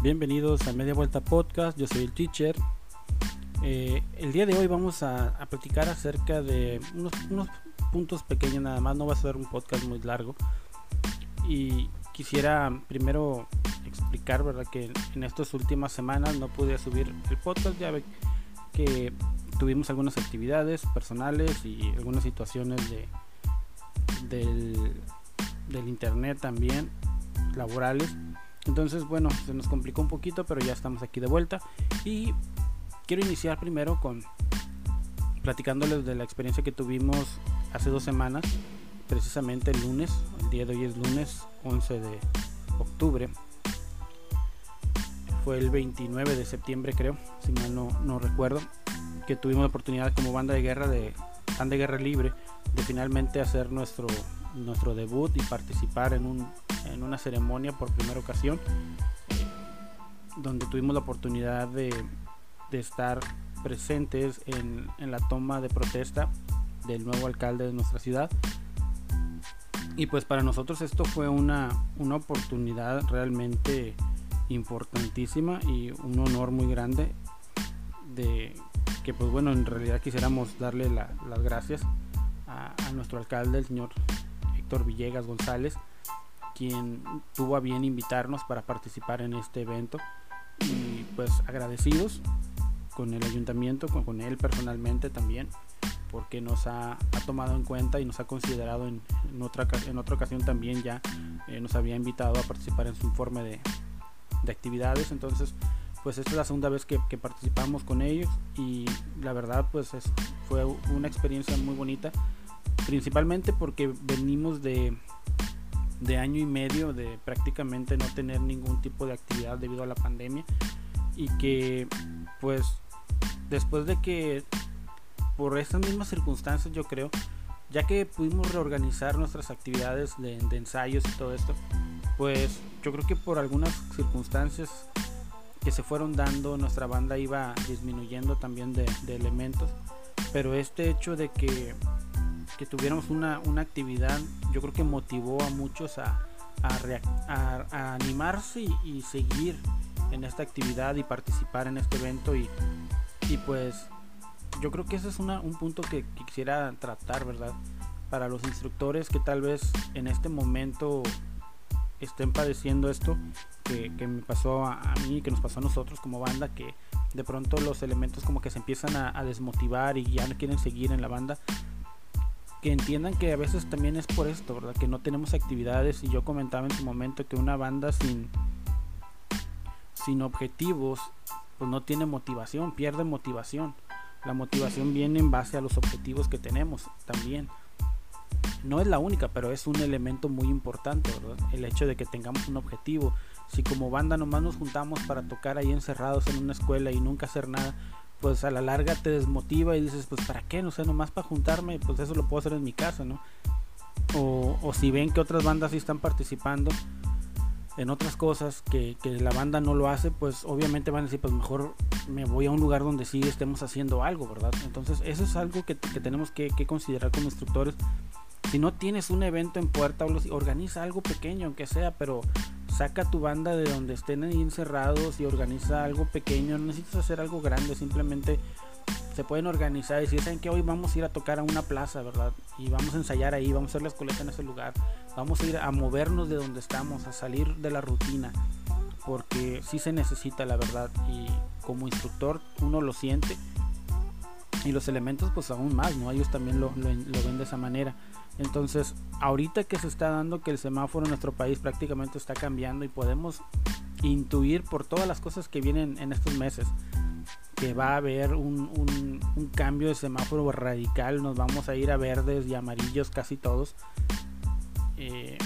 Bienvenidos a Media Vuelta Podcast, yo soy el teacher. Eh, el día de hoy vamos a, platicar acerca de unos, puntos pequeños nada más, no va a ser un podcast muy largo. Y quisiera primero explicar, ¿verdad? Que en estas últimas semanas no pude subir el podcast, ya ve que tuvimos algunas actividades personales y algunas situaciones de, del internet también, laborales entonces, bueno, se nos complicó un poquito, pero ya estamos aquí de vuelta. Y quiero iniciar primero con platicándoles de la experiencia que tuvimos hace dos semanas, precisamente el lunes, el día de hoy es lunes 11 de octubre. Fue el 29 de septiembre creo, si mal no, no recuerdo, que tuvimos la oportunidad como banda de guerra de banda de guerra libre de finalmente hacer nuestro nuestro debut y participar en, un, en una ceremonia por primera ocasión, donde tuvimos la oportunidad de, de estar presentes en, en, la toma de protesta del nuevo alcalde de nuestra ciudad. Y pues para nosotros esto fue una, una oportunidad realmente importantísima y un honor muy grande de que pues bueno en realidad quisiéramos darle las gracias a, nuestro alcalde el señor Villegas González, quien tuvo a bien invitarnos para participar en este evento. Y pues agradecidos con el ayuntamiento, con, él personalmente también, porque nos ha, tomado en cuenta y nos ha considerado en, otra, en otra ocasión también ya eh, nos había invitado a participar en su informe de, actividades. Entonces, pues esta es la segunda vez que, participamos con ellos y la verdad pues fue una experiencia muy bonita principalmente porque venimos de, de año y medio de prácticamente no tener ningún tipo de actividad debido a la pandemia. Y que pues después de que por estas mismas circunstancias yo creo ya que pudimos reorganizar nuestras actividades de, ensayos y todo esto pues yo creo que por algunas circunstancias que se fueron dando nuestra banda iba disminuyendo también de, de elementos. Pero este hecho de que que tuviéramos una, actividad, yo creo que motivó a muchos a, a, animarse y, seguir en esta actividad y participar en este evento y, y pues yo creo que ese es un punto que, quisiera tratar, ¿verdad? Para los instructores que tal vez en este momento estén padeciendo esto que, me pasó a, mí, que nos pasó a nosotros como banda, que de pronto los elementos como que se empiezan a, a desmotivar y ya no quieren seguir en la banda que entiendan que a veces también es por esto, ¿verdad? Que no tenemos actividades y yo comentaba en su momento que una banda sin sin objetivos pues no tiene motivación, pierde motivación. La motivación viene en base a los objetivos que tenemos también. No es la única, pero es un elemento muy importante, ¿verdad? El hecho de que tengamos un objetivo. Si como banda nomás nos juntamos para tocar ahí encerrados en una escuela y nunca hacer nada, pues a la larga te desmotiva y dices, pues para qué, no sé, nomás para juntarme, pues eso lo puedo hacer en mi casa, ¿no? O, si ven que otras bandas sí están participando en otras cosas que, la banda no lo hace, pues obviamente van a decir, pues mejor me voy a un lugar donde sí estemos haciendo algo, ¿verdad? Entonces eso es algo que, tenemos que, considerar como instructores. Si no tienes un evento en puerta, organiza algo pequeño, aunque sea, pero saca tu banda de donde estén ahí encerrados y organiza algo pequeño. No necesitas hacer algo grande, simplemente se pueden organizar y decir, ¿saben que hoy vamos a ir a tocar a una plaza, verdad? Y vamos a ensayar ahí, vamos a hacer la escoleta en ese lugar, vamos a ir a movernos de donde estamos, a salir de la rutina, porque sí se necesita, la verdad, y como instructor uno lo siente y los elementos pues aún más, ¿no? Ellos también lo, lo ven de esa manera. Entonces, ahorita que se está dando que el semáforo en nuestro país prácticamente está cambiando y podemos intuir por todas las cosas que vienen en estos meses que va a haber un, cambio de semáforo radical, nos vamos a ir a verdes y amarillos casi todos. Eh,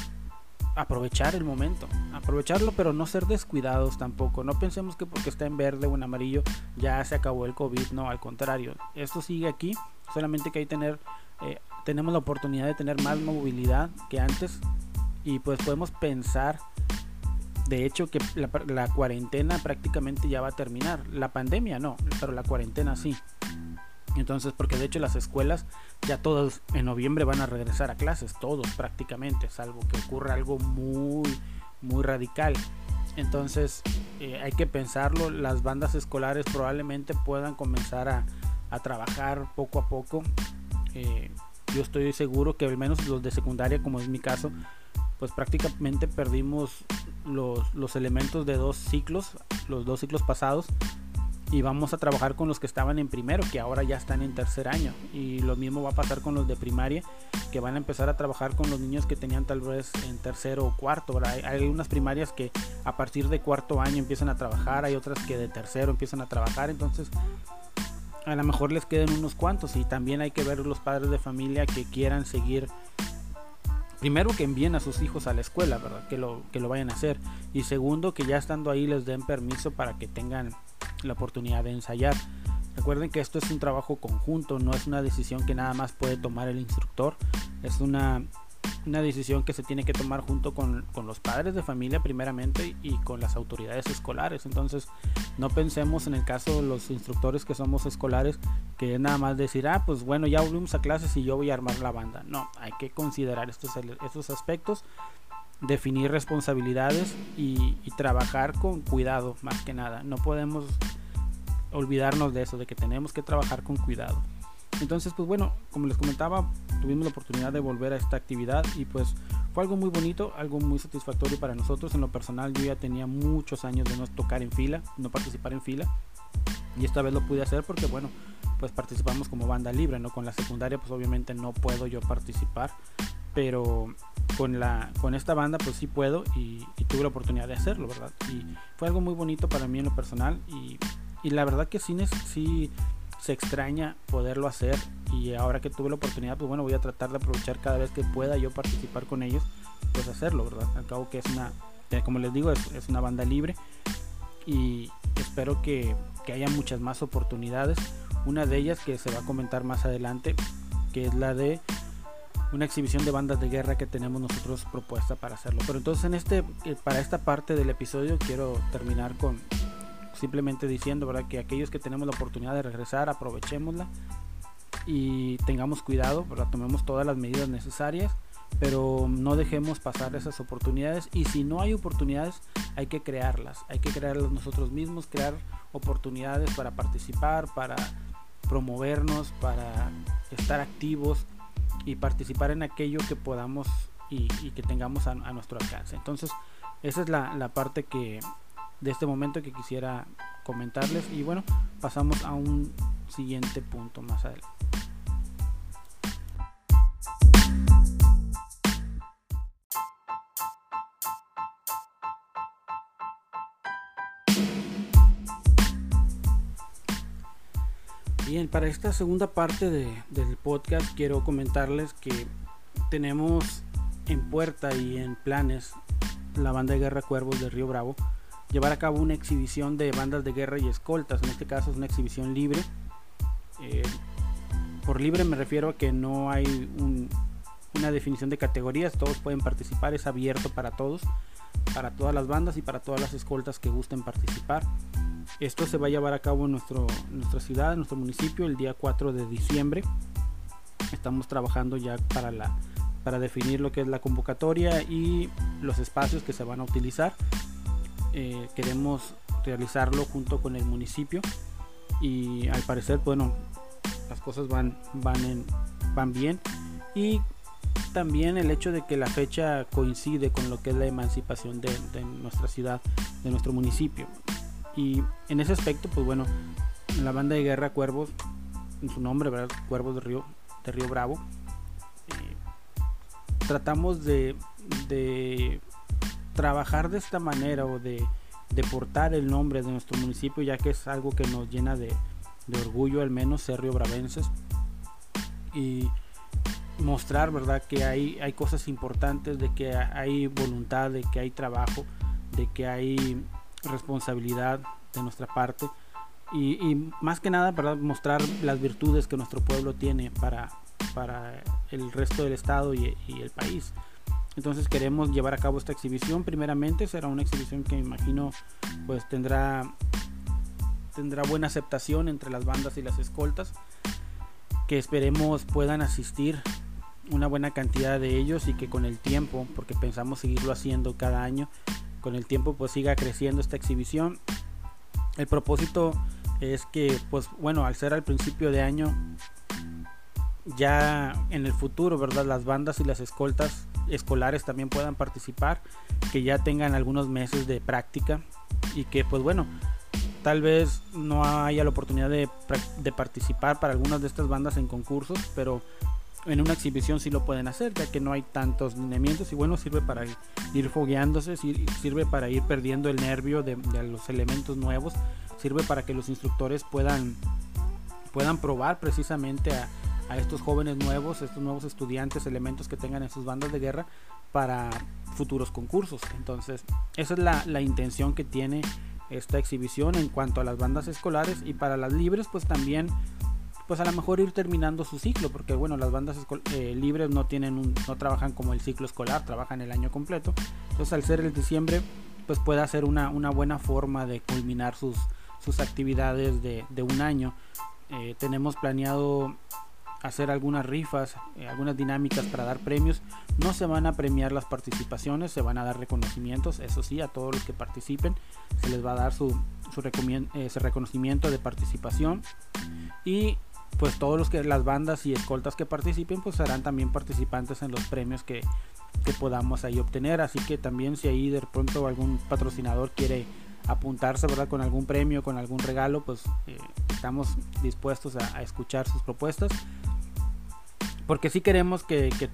aprovechar el momento, aprovecharlo pero no ser descuidados tampoco, no pensemos que porque está en verde o en amarillo ya se acabó el COVID, no, al contrario, esto sigue aquí, solamente que hay que tener eh, tenemos la oportunidad de tener más movilidad que antes y pues podemos pensar de hecho que la, cuarentena prácticamente ya va a terminar la pandemia no pero la cuarentena sí entonces porque de hecho las escuelas ya todos en noviembre van a regresar a clases todos prácticamente salvo que ocurra algo muy muy radical Entonces eh, hay que pensarlo, las bandas escolares probablemente puedan comenzar a, trabajar poco a poco. Eh, yo estoy seguro que al menos los de secundaria, como es mi caso, pues prácticamente perdimos los, los elementos de dos ciclos, los dos ciclos pasados, y vamos a trabajar con los que estaban en primero, que ahora ya están en tercer año. Y lo mismo va a pasar con los de primaria, que van a empezar a trabajar con los niños que tenían tal vez en tercero o cuarto. Hay, unas primarias que a partir de cuarto año empiezan a trabajar, hay otras que de tercero empiezan a trabajar. Entonces, a lo mejor les queden unos cuantos. Y también hay que ver los padres de familia que quieran seguir primero que envíen a sus hijos a la escuela, ¿verdad? Que lo, que lo vayan a hacer. Y segundo, que ya estando ahí les den permiso para que tengan la oportunidad de ensayar. Recuerden que esto es un trabajo conjunto, no es una decisión que nada más puede tomar el instructor, es una una decisión que se tiene que tomar junto con, los padres de familia primeramente y con las autoridades escolares. Entonces no pensemos en el caso de los instructores que somos escolares que es nada más decir, ah, pues bueno, ya volvimos a clases y yo voy a armar la banda. No, hay que considerar estos, estos aspectos, definir responsabilidades y, y trabajar con cuidado más que nada. No podemos olvidarnos de eso, de que tenemos que trabajar con cuidado. Entonces, pues bueno, como les comentaba, tuvimos la oportunidad de volver a esta actividad y pues fue algo muy bonito, algo muy satisfactorio para nosotros. En lo personal yo ya tenía muchos años de no tocar en fila, no participar en fila y esta vez lo pude hacer porque bueno, pues participamos como banda libre, ¿no? Con la secundaria pues obviamente no puedo yo participar, pero con la con esta banda pues sí puedo y, tuve la oportunidad de hacerlo, ¿verdad? Y fue algo muy bonito para mí en lo personal y, y la verdad que sí, sí se extraña poderlo hacer y ahora que tuve la oportunidad, pues bueno, voy a tratar de aprovechar cada vez que pueda yo participar con ellos, pues hacerlo, ¿verdad? Al cabo que es una, como les digo, es, una banda libre y espero que, que, haya muchas más oportunidades. Una de ellas que se va a comentar más adelante, que es la de una exhibición de bandas de guerra que tenemos nosotros propuesta para hacerlo. Pero entonces en este, eh, para esta parte del episodio quiero terminar con, simplemente diciendo ¿verdad? que aquellos que tenemos la oportunidad de regresar, aprovechémosla y tengamos cuidado, ¿verdad? tomemos todas las medidas necesarias, pero no dejemos pasar esas oportunidades y si no hay oportunidades hay que crearlas, hay que crearlas nosotros mismos, crear oportunidades para participar, para promovernos, para estar activos y participar en aquello que podamos y, que tengamos a, nuestro alcance. Entonces, esa es la, la parte que, de este momento que quisiera comentarles. Y bueno pasamos a un siguiente punto más adelante. Bien, para esta segunda parte del podcast quiero comentarles que tenemos en puerta y en planes la banda de guerra Cuervos de Río Bravo llevar a cabo una exhibición de bandas de guerra y escoltas. En este caso es una exhibición libre. Eh, por libre me refiero a que no hay una definición de categorías, todos pueden participar, es abierto para todos, para todas las bandas y para todas las escoltas que gusten participar. Esto se va a llevar a cabo en nuestro, nuestra ciudad, en nuestro municipio, el día 4 de diciembre. Estamos trabajando ya para, la, para definir lo que es la convocatoria y los espacios que se van a utilizar. Eh, queremos realizarlo junto con el municipio y al parecer bueno las cosas van van en, van bien. Y también el hecho de que la fecha coincide con lo que es la emancipación de, nuestra ciudad de nuestro municipio. Y en ese aspecto pues bueno la banda de guerra cuervos en su nombre verdad cuervos de río de río bravo eh, tratamos de trabajar de esta manera o de, portar el nombre de nuestro municipio, ya que es algo que nos llena de, orgullo, al menos ser riobravenses, y mostrar, ¿verdad?, que hay, hay cosas importantes, de que hay voluntad, de que hay trabajo, de que hay responsabilidad de nuestra parte. Y, más que nada, ¿verdad? mostrar las virtudes que nuestro pueblo tiene para, para el resto del estado y el país. Entonces queremos llevar a cabo esta exhibición. Primeramente será una exhibición que me imagino pues tendrá tendrá buena aceptación entre las bandas y las escoltas. Que esperemos puedan asistir una buena cantidad de ellos y que con el tiempo, porque pensamos seguirlo haciendo cada año, con el tiempo pues siga creciendo esta exhibición. El propósito es que pues bueno, al ser al principio de año ya en el futuro, ¿verdad? Las bandas y las escoltas escolares también puedan participar, que ya tengan algunos meses de práctica y que pues bueno, tal vez no haya la oportunidad de, de, participar para algunas de estas bandas en concursos, pero en una exhibición sí lo pueden hacer, ya que no hay tantos lineamientos y bueno, sirve para ir fogueándose, sirve para ir perdiendo el nervio de, los elementos nuevos, sirve para que los instructores puedan, puedan probar precisamente a, a estos jóvenes nuevos, estos nuevos estudiantes, elementos que tengan en sus bandas de guerra para futuros concursos. Entonces, esa es la, la intención que tiene esta exhibición en cuanto a las bandas escolares y para las libres, pues también pues a lo mejor ir terminando su ciclo, porque bueno, las bandas eh, libres no tienen no trabajan como el ciclo escolar, trabajan el año completo. Entonces al ser el diciembre, pues puede ser una, una buena forma de culminar sus, sus actividades de, de un año. Eh, tenemos planeado hacer algunas rifas, eh, algunas dinámicas para dar premios. No se van a premiar las participaciones, se van a dar reconocimientos, eso sí, a todos los que participen se les va a dar su, su ese reconocimiento de participación. Y pues todos los que las bandas y escoltas que participen pues serán también participantes en los premios que, que podamos ahí obtener. Así que también si ahí de pronto algún patrocinador quiere apuntarse ¿verdad? con algún premio, con algún regalo, pues eh, estamos dispuestos a, escuchar sus propuestas porque sí queremos que, que,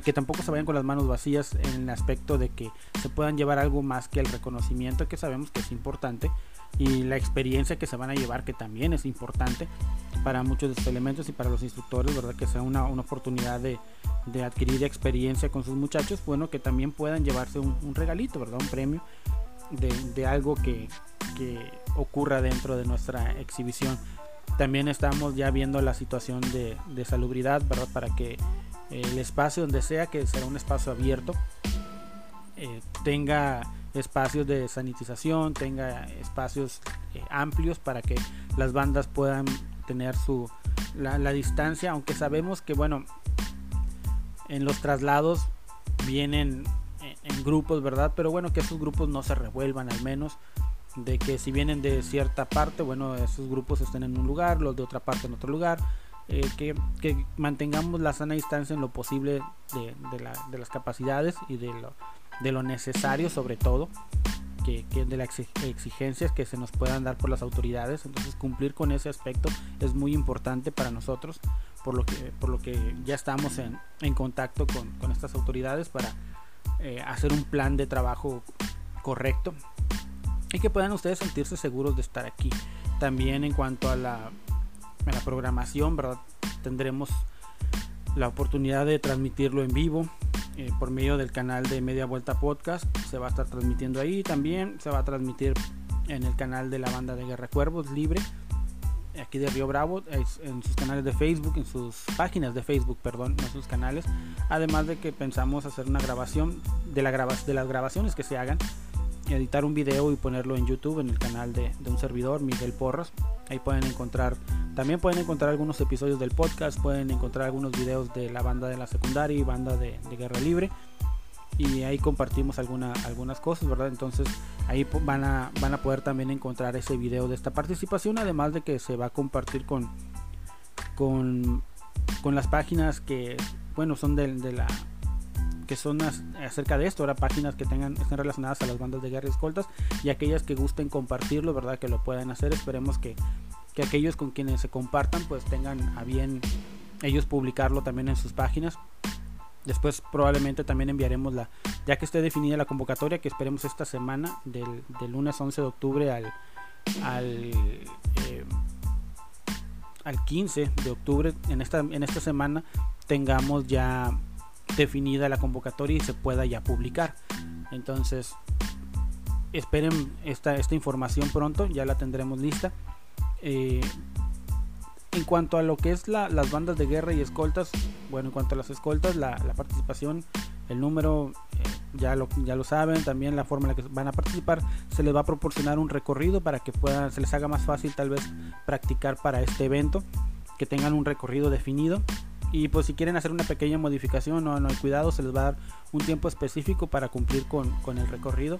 que, tampoco se vayan con las manos vacías en el aspecto de que se puedan llevar algo más que el reconocimiento que sabemos que es importante y la experiencia que se van a llevar que también es importante para muchos de estos elementos y para los instructores, ¿verdad? Que sea una, una oportunidad de, de, adquirir experiencia con sus muchachos, bueno, que también puedan llevarse un, un regalito, ¿verdad? Un premio de, algo que, que ocurra dentro de nuestra exhibición. También estamos ya viendo la situación de, de salubridad, ¿verdad? Para que el espacio donde sea, que será un espacio abierto, eh, tenga espacios de sanitización, tenga espacios eh, amplios para que las bandas puedan tener su la, distancia, aunque sabemos que bueno, en los traslados vienen en, grupos, ¿verdad? Pero bueno, que esos grupos no se revuelvan al menos de que si vienen de cierta parte, bueno, esos grupos estén en un lugar, los de otra parte en otro lugar, eh, que, que, mantengamos la sana distancia en lo posible de, de, la, de las capacidades y de lo, de lo, necesario sobre todo, que, que, de las exigencias que se nos puedan dar por las autoridades, entonces cumplir con ese aspecto es muy importante para nosotros, por lo que, por lo que ya estamos en, en contacto con, con, estas autoridades para eh, hacer un plan de trabajo correcto y que puedan ustedes sentirse seguros de estar aquí. También en cuanto a la, programación, ¿verdad? Tendremos la oportunidad de transmitirlo en vivo eh, por medio del canal de Media Vuelta Podcast. Se va a estar transmitiendo ahí también. Se va a transmitir en el canal de la banda de Guerra Cuervos Libre, aquí de Río Bravo, en sus canales de Facebook, en sus páginas de Facebook, perdón, en sus canales. Además de que pensamos hacer una grabación de, la graba de las grabaciones que se hagan editar un video y ponerlo en YouTube en el canal de, de, un servidor, Miguel Porras. Ahí pueden encontrar, también pueden encontrar algunos episodios del podcast, pueden encontrar algunos videos de la banda de la secundaria y banda de, de Guerra Libre. Y ahí compartimos alguna, algunas cosas, ¿verdad? Entonces ahí van a, van a poder también encontrar ese video de esta participación, además de que se va a compartir con, con, con las páginas que, bueno, son de, la que son acerca de esto, ahora páginas que tengan estén relacionadas a las bandas de guerra y escoltas y aquellas que gusten compartirlo, ¿verdad? Que lo puedan hacer. Esperemos que, que aquellos con quienes se compartan pues tengan a bien ellos publicarlo también en sus páginas. Después probablemente también enviaremos la, ya que esté definida la convocatoria, que esperemos esta semana, del, lunes 11 de octubre al, al, eh, al 15 de octubre, en esta, en esta semana tengamos ya definida la convocatoria y se pueda ya publicar. Entonces, esperen esta, esta información pronto, ya la tendremos lista. Eh, en cuanto a lo que es la, las bandas de guerra y escoltas, bueno, en cuanto a las escoltas, la, participación, el número, eh, ya, lo, saben, también la forma en la que van a participar, se les va a proporcionar un recorrido para que puedan, se les haga más fácil tal vez practicar para este evento, que tengan un recorrido definido Y pues si quieren hacer una pequeña modificación no, no hay cuidado, se les va a dar un tiempo específico para cumplir con, el recorrido.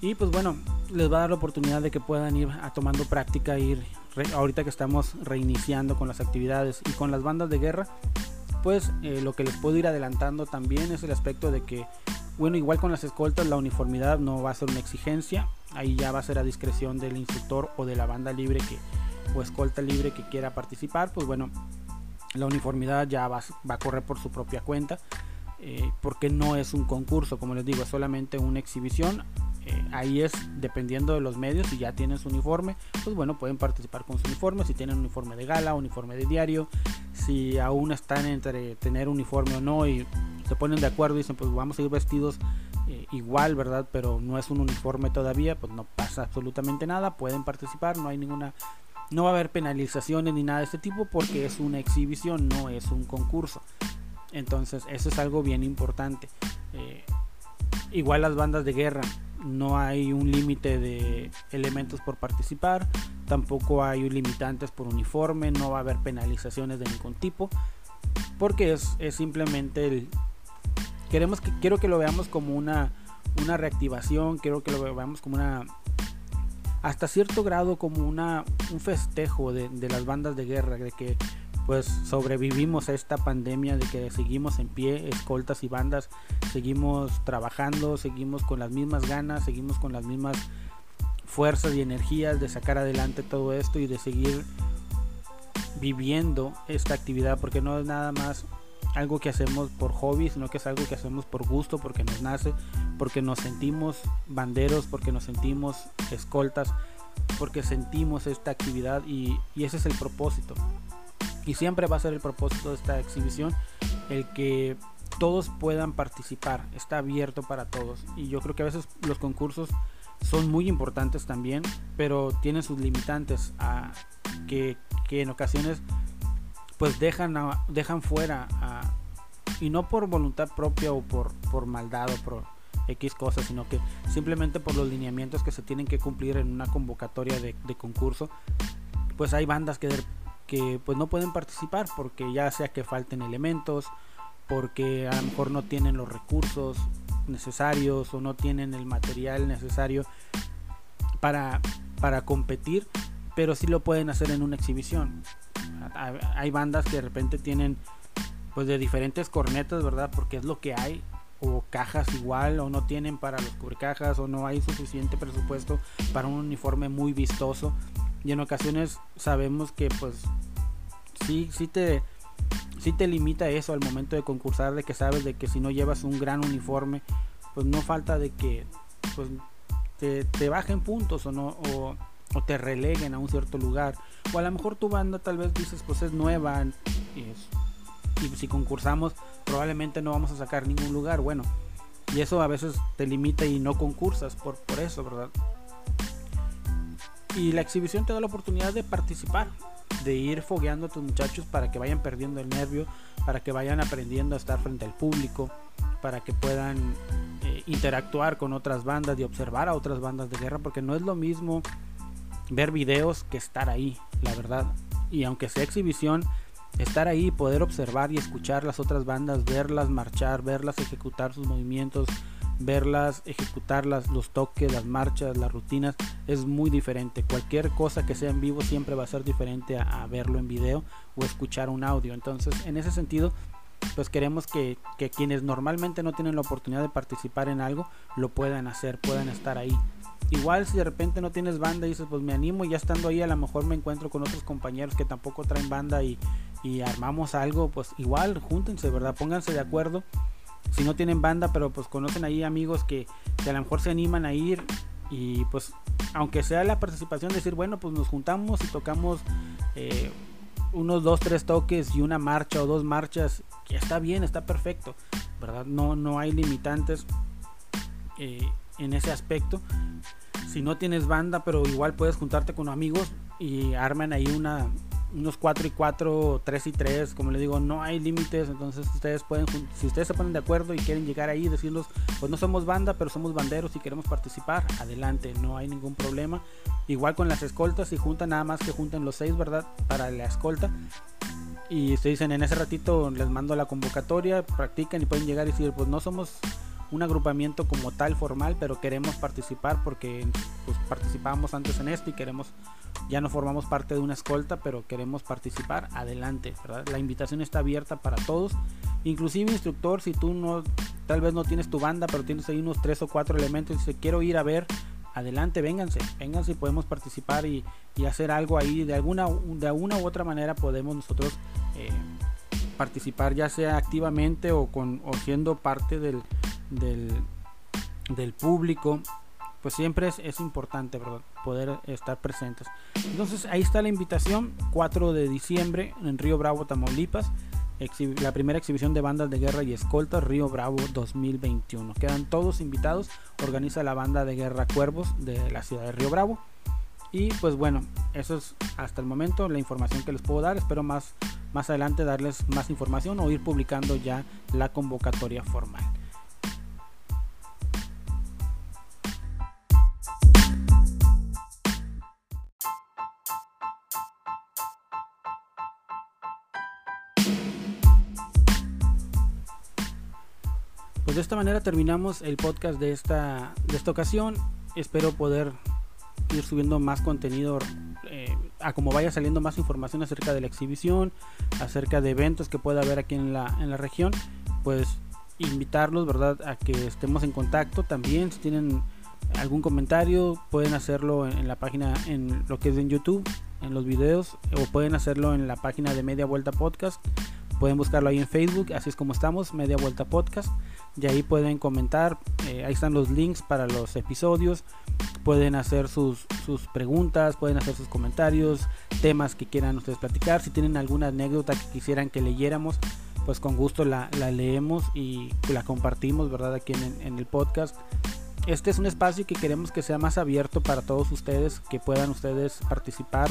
Y pues bueno, les va a dar la oportunidad de que puedan ir tomando práctica, ir ahorita que estamos reiniciando con las actividades y con las bandas de guerra, pues eh, lo que les puedo ir adelantando también es el aspecto de que, bueno, igual con las escoltas la uniformidad no va a ser una exigencia, ahí ya va a ser a discreción del instructor o de la banda libre que, o escolta libre que quiera participar, pues bueno, la uniformidad ya va, a correr por su propia cuenta. Eh, porque no es un concurso, como les digo, es solamente una exhibición eh, ahí es dependiendo de los medios, si ya tienen su uniforme, pues bueno, pueden participar con su uniforme, si tienen uniforme de gala, uniforme de diario, si aún están entre tener uniforme o no y se ponen de acuerdo y dicen pues vamos a ir vestidos eh, igual, ¿verdad? Pero no es un uniforme todavía, pues no pasa absolutamente nada, pueden participar, no hay ninguna... No va a haber penalizaciones ni nada de este tipo porque es una exhibición, no es un concurso. Entonces eso es algo bien importante. Eh, igual las bandas de guerra, no hay un límite de elementos por participar, tampoco hay limitantes por uniforme, no va a haber penalizaciones de ningún tipo, porque es, simplemente el... Queremos que, quiero que lo veamos como una, una reactivación, quiero que lo veamos como una... hasta cierto grado como una, un festejo de, de las bandas de guerra, de que pues sobrevivimos a esta pandemia de que seguimos en pie, escoltas y bandas, seguimos trabajando, seguimos con las mismas ganas, seguimos con las mismas fuerzas y energías de sacar adelante todo esto y de seguir viviendo esta actividad porque no es nada más algo que hacemos por hobby, sino que es algo que hacemos por gusto, porque nos nace, porque nos sentimos banderos, porque nos sentimos escoltas, porque sentimos esta actividad y, ese es el propósito. Y siempre va a ser el propósito de esta exhibición el que todos puedan participar. Está abierto para todos. Y yo creo que a veces los concursos son muy importantes también, pero tienen sus limitantes a que, en ocasiones pues dejan, dejan fuera y no por voluntad propia o por, por maldad o por X cosas, sino que simplemente por los lineamientos que se tienen que cumplir en una convocatoria de concurso, pues hay bandas que que pues no pueden participar porque ya sea que falten elementos, porque a lo mejor no tienen los recursos necesarios o no tienen el material necesario para, para competir, pero sí lo pueden hacer en una exhibición. Hay bandas que de repente tienen pues de diferentes cornetas, ¿verdad? Porque es lo que hay o cajas igual o no tienen para los cubrecajas o no hay suficiente presupuesto para un uniforme muy vistoso y en ocasiones sabemos que pues sí, sí te, sí te limita eso al momento de concursar, de que sabes de que si no llevas un gran uniforme, pues no falta de que pues te, te bajen puntos o no o, te releguen a un cierto lugar. O a lo mejor tu banda tal vez dices pues es nueva y, y si concursamos probablemente no vamos a sacar ningún lugar. Bueno y eso a veces te limita y no concursas por, por eso verdad y la exhibición te da la oportunidad de participar, de ir fogueando a tus muchachos para que vayan perdiendo el nervio, para que vayan aprendiendo a estar frente al público, para que puedan eh, interactuar con otras bandas y observar a otras bandas de guerra, porque no es lo mismo ver videos que estar ahí, la verdad. Y aunque sea exhibición, estar ahí, poder observar y escuchar las otras bandas, verlas marchar, verlas ejecutar sus movimientos, verlas, ejecutarlas, los toques, las marchas, las rutinas, es muy diferente. Cualquier cosa que sea en vivo siempre va a ser diferente a, verlo en video o escuchar un audio. Entonces, en ese sentido, pues queremos que, que, quienes normalmente no tienen la oportunidad de participar en algo, lo puedan hacer, puedan estar ahí. Igual si de repente no tienes banda y dices, pues me animo y ya estando ahí a lo mejor me encuentro con otros compañeros que tampoco traen banda y, y armamos algo, pues igual júntense, ¿verdad? Pónganse de acuerdo si no tienen banda, pero pues conocen ahí amigos que, a lo mejor se animan a ir y pues aunque sea la participación decir bueno pues nos juntamos y tocamos eh, unos dos tres toques y una marcha o dos marchas que está bien está perfecto verdad no no hay limitantes eh, en ese aspecto. Si no tienes banda pero igual puedes juntarte con amigos y arman ahí una unos 4 y 4, 3 y 3, como les digo, no hay límites, entonces ustedes pueden, si ustedes se ponen de acuerdo y quieren llegar ahí decirlos, pues no somos banda, pero somos banderos y queremos participar, adelante, no hay ningún problema. Igual con las escoltas, si juntan nada más que junten los 6, ¿verdad? Para la escolta. y se dicen en ese ratito les mando la convocatoria, practican y pueden llegar y decir, pues no somos un agrupamiento como tal formal, pero queremos participar porque pues, participábamos antes en esto y queremos, ya no formamos parte de una escolta, pero queremos participar, adelante, La invitación está abierta para todos, inclusive instructor, si tú no, tal vez no tienes tu banda, pero tienes ahí unos tres o cuatro elementos y dice, quiero ir a ver, adelante, vénganse, vénganse y podemos participar y, hacer algo ahí, de alguna, de alguna u otra manera podemos nosotros eh, participar, ya sea activamente o, con, o siendo parte del del, público, pues siempre es, importante poder estar presentes. Entonces ahí está la invitación, 4 de diciembre en Río Bravo, Tamaulipas, la primera exhibición de bandas de guerra y escoltas Río Bravo 2021. Quedan todos invitados, organiza la banda de guerra Cuervos de la ciudad de Río Bravo. Y pues bueno, eso es hasta el momento la información que les puedo dar. Espero más, más adelante darles más información o ir publicando ya la convocatoria formal. de esta manera terminamos el podcast de esta, de esta ocasión. Espero poder ir subiendo más contenido eh, a como vaya saliendo más información acerca de la exhibición, acerca de eventos que pueda haber aquí en la, en la región. Pues invitarlos, ¿verdad? A que estemos en contacto también. Si tienen algún comentario, pueden hacerlo en, en la página, en lo que es en YouTube, en los videos, o pueden hacerlo en la página de Media Vuelta Podcast. Pueden buscarlo ahí en Facebook, así es como estamos, Media Vuelta Podcast y ahí pueden comentar, eh, ahí están los links para los episodios, pueden hacer sus, sus, preguntas, pueden hacer sus comentarios, temas que quieran ustedes platicar, si tienen alguna anécdota que quisieran que leyéramos, pues con gusto la, leemos y la compartimos, ¿verdad? Aquí en, en el podcast. Este es un espacio que queremos que sea más abierto para todos ustedes, que puedan ustedes participar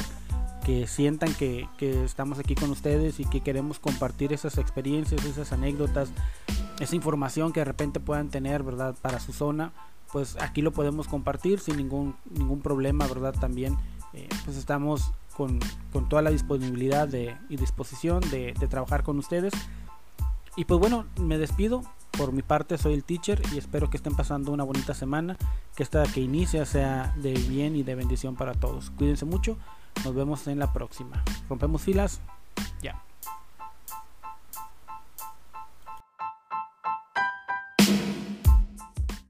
que sientan que, que, estamos aquí con ustedes y que queremos compartir esas experiencias, esas anécdotas, esa información que de repente puedan tener, ¿verdad? Para su zona, pues aquí lo podemos compartir sin ningún, ningún problema, ¿verdad? También eh, pues estamos con, con, toda la disponibilidad de, y disposición de, de trabajar con ustedes. Y pues bueno, me despido. Por mi parte soy el teacher y espero que estén pasando una bonita semana, que esta que inicia sea de bien y de bendición para todos. Cuídense mucho. Nos vemos en la próxima. Rompemos filas. Ya.